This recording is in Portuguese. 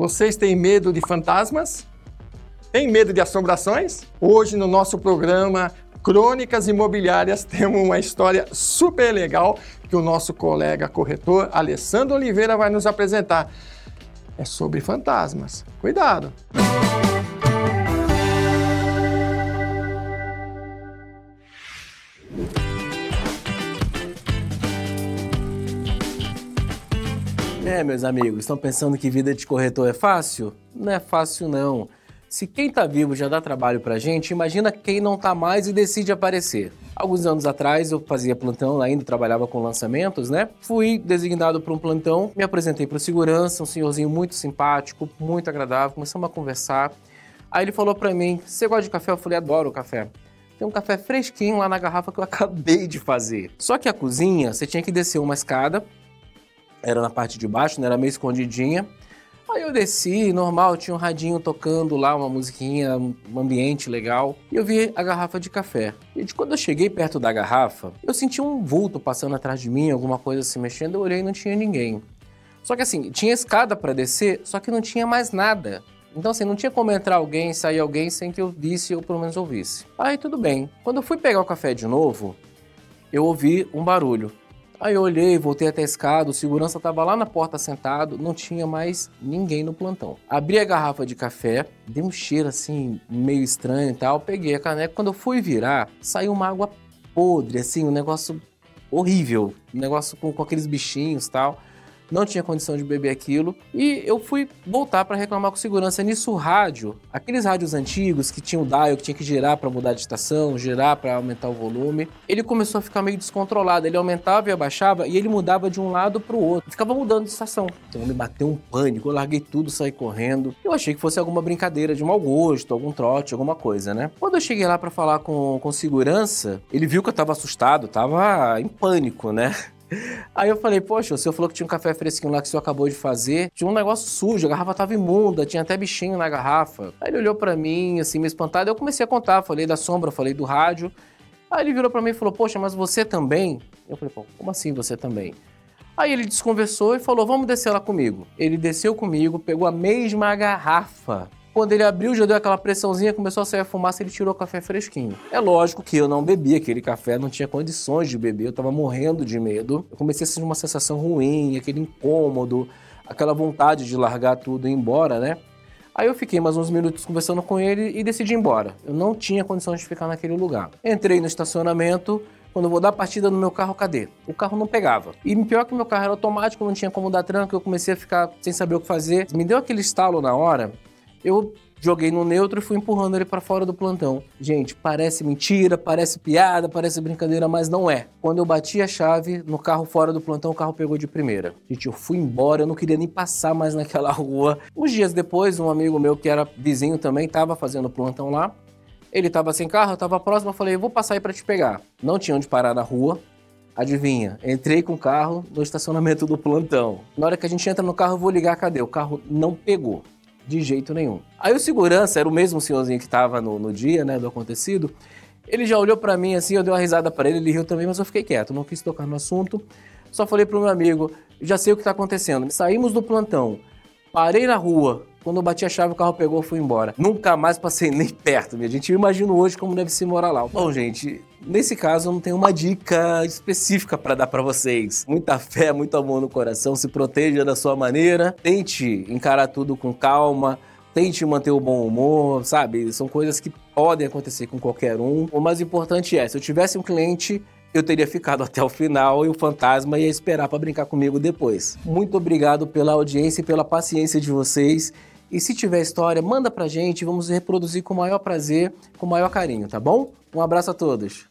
Vocês têm medo de fantasmas? Tem medo de assombrações? Hoje no nosso programa Crônicas Imobiliárias temos uma história super legal que o nosso colega corretor Alessandro Oliveira vai nos apresentar. É sobre fantasmas. Cuidado! É, meus amigos, estão pensando que vida de corretor é fácil? Não é fácil, não. Se quem está vivo já dá trabalho pra gente, imagina quem não está mais e decide aparecer. Alguns anos atrás eu fazia plantão, ainda trabalhava com lançamentos, né? Fui designado para um plantão, me apresentei para o segurança, um senhorzinho muito simpático, muito agradável, começamos a conversar. Aí ele falou para mim: Você gosta de café? Eu falei: Adoro café. Tem um café fresquinho lá na garrafa que eu acabei de fazer. Só que a cozinha, você tinha que descer uma escada era na parte de baixo, né? Era meio escondidinha. Aí eu desci, normal, tinha um radinho tocando lá, uma musiquinha, um ambiente legal. E eu vi a garrafa de café. E quando eu cheguei perto da garrafa, eu senti um vulto passando atrás de mim, alguma coisa se mexendo. Eu olhei e não tinha ninguém. Só que assim, tinha escada para descer, só que não tinha mais nada. Então, assim, não tinha como entrar alguém, sair alguém sem que eu visse ou pelo menos ouvisse. Aí, tudo bem. Quando eu fui pegar o café de novo, eu ouvi um barulho. Aí eu olhei, voltei até a escada, o segurança estava lá na porta sentado, não tinha mais ninguém no plantão. Abri a garrafa de café, dei um cheiro assim, meio estranho e tal, peguei a caneca. Quando eu fui virar, saiu uma água podre, assim, um negócio horrível, um negócio com, com aqueles bichinhos e tal não tinha condição de beber aquilo e eu fui voltar para reclamar com segurança. Nisso o rádio, aqueles rádios antigos que tinham dial, que tinha que girar para mudar de estação, girar para aumentar o volume, ele começou a ficar meio descontrolado. Ele aumentava e abaixava e ele mudava de um lado para o outro. Ficava mudando de estação. Então me bateu um pânico, eu larguei tudo, saí correndo. Eu achei que fosse alguma brincadeira de mau gosto, algum trote, alguma coisa, né? Quando eu cheguei lá para falar com, com segurança, ele viu que eu tava assustado, tava em pânico, né? Aí eu falei, poxa, o senhor falou que tinha um café fresquinho lá que o senhor acabou de fazer. Tinha um negócio sujo, a garrafa tava imunda, tinha até bichinho na garrafa. Aí ele olhou para mim, assim, meio espantado. Eu comecei a contar, falei da sombra, falei do rádio. Aí ele virou para mim e falou, poxa, mas você também? Eu falei, pô, como assim você também? Aí ele desconversou e falou, vamos descer lá comigo. Ele desceu comigo, pegou a mesma garrafa quando ele abriu, já deu aquela pressãozinha, começou a sair a fumaça, ele tirou o café fresquinho. É lógico que eu não bebi aquele café, não tinha condições de beber, eu tava morrendo de medo. Eu comecei a sentir uma sensação ruim, aquele incômodo, aquela vontade de largar tudo e ir embora, né? Aí eu fiquei mais uns minutos conversando com ele e decidi ir embora. Eu não tinha condições de ficar naquele lugar. Entrei no estacionamento, quando eu vou dar partida no meu carro, cadê? O carro não pegava. E pior que meu carro era automático, não tinha como dar tranco, eu comecei a ficar sem saber o que fazer. Me deu aquele estalo na hora eu joguei no neutro e fui empurrando ele para fora do plantão. Gente, parece mentira, parece piada, parece brincadeira, mas não é. Quando eu bati a chave no carro fora do plantão, o carro pegou de primeira. Gente, eu fui embora, eu não queria nem passar mais naquela rua. Uns dias depois, um amigo meu que era vizinho também estava fazendo plantão lá. Ele estava sem carro, eu estava próximo, eu falei, eu vou passar aí para te pegar. Não tinha onde parar na rua. Adivinha? Entrei com o carro no estacionamento do plantão. Na hora que a gente entra no carro, eu vou ligar, cadê? O carro não pegou. De jeito nenhum. Aí o segurança, era o mesmo senhorzinho que estava no, no dia, né, do acontecido, ele já olhou para mim assim, eu dei uma risada para ele, ele riu também, mas eu fiquei quieto, não quis tocar no assunto. Só falei pro meu amigo, já sei o que está acontecendo. Saímos do plantão, parei na rua, quando eu bati a chave, o carro pegou e fui embora. Nunca mais passei nem perto, minha gente. Eu imagino hoje como deve se morar lá. Bom, gente, nesse caso eu não tenho uma dica específica para dar para vocês. Muita fé, muito amor no coração, se proteja da sua maneira, tente encarar tudo com calma. Tente manter o bom humor, sabe? São coisas que podem acontecer com qualquer um. O mais importante é, se eu tivesse um cliente eu teria ficado até o final e o fantasma ia esperar para brincar comigo depois. Muito obrigado pela audiência e pela paciência de vocês. E se tiver história, manda pra gente, vamos reproduzir com o maior prazer, com o maior carinho, tá bom? Um abraço a todos.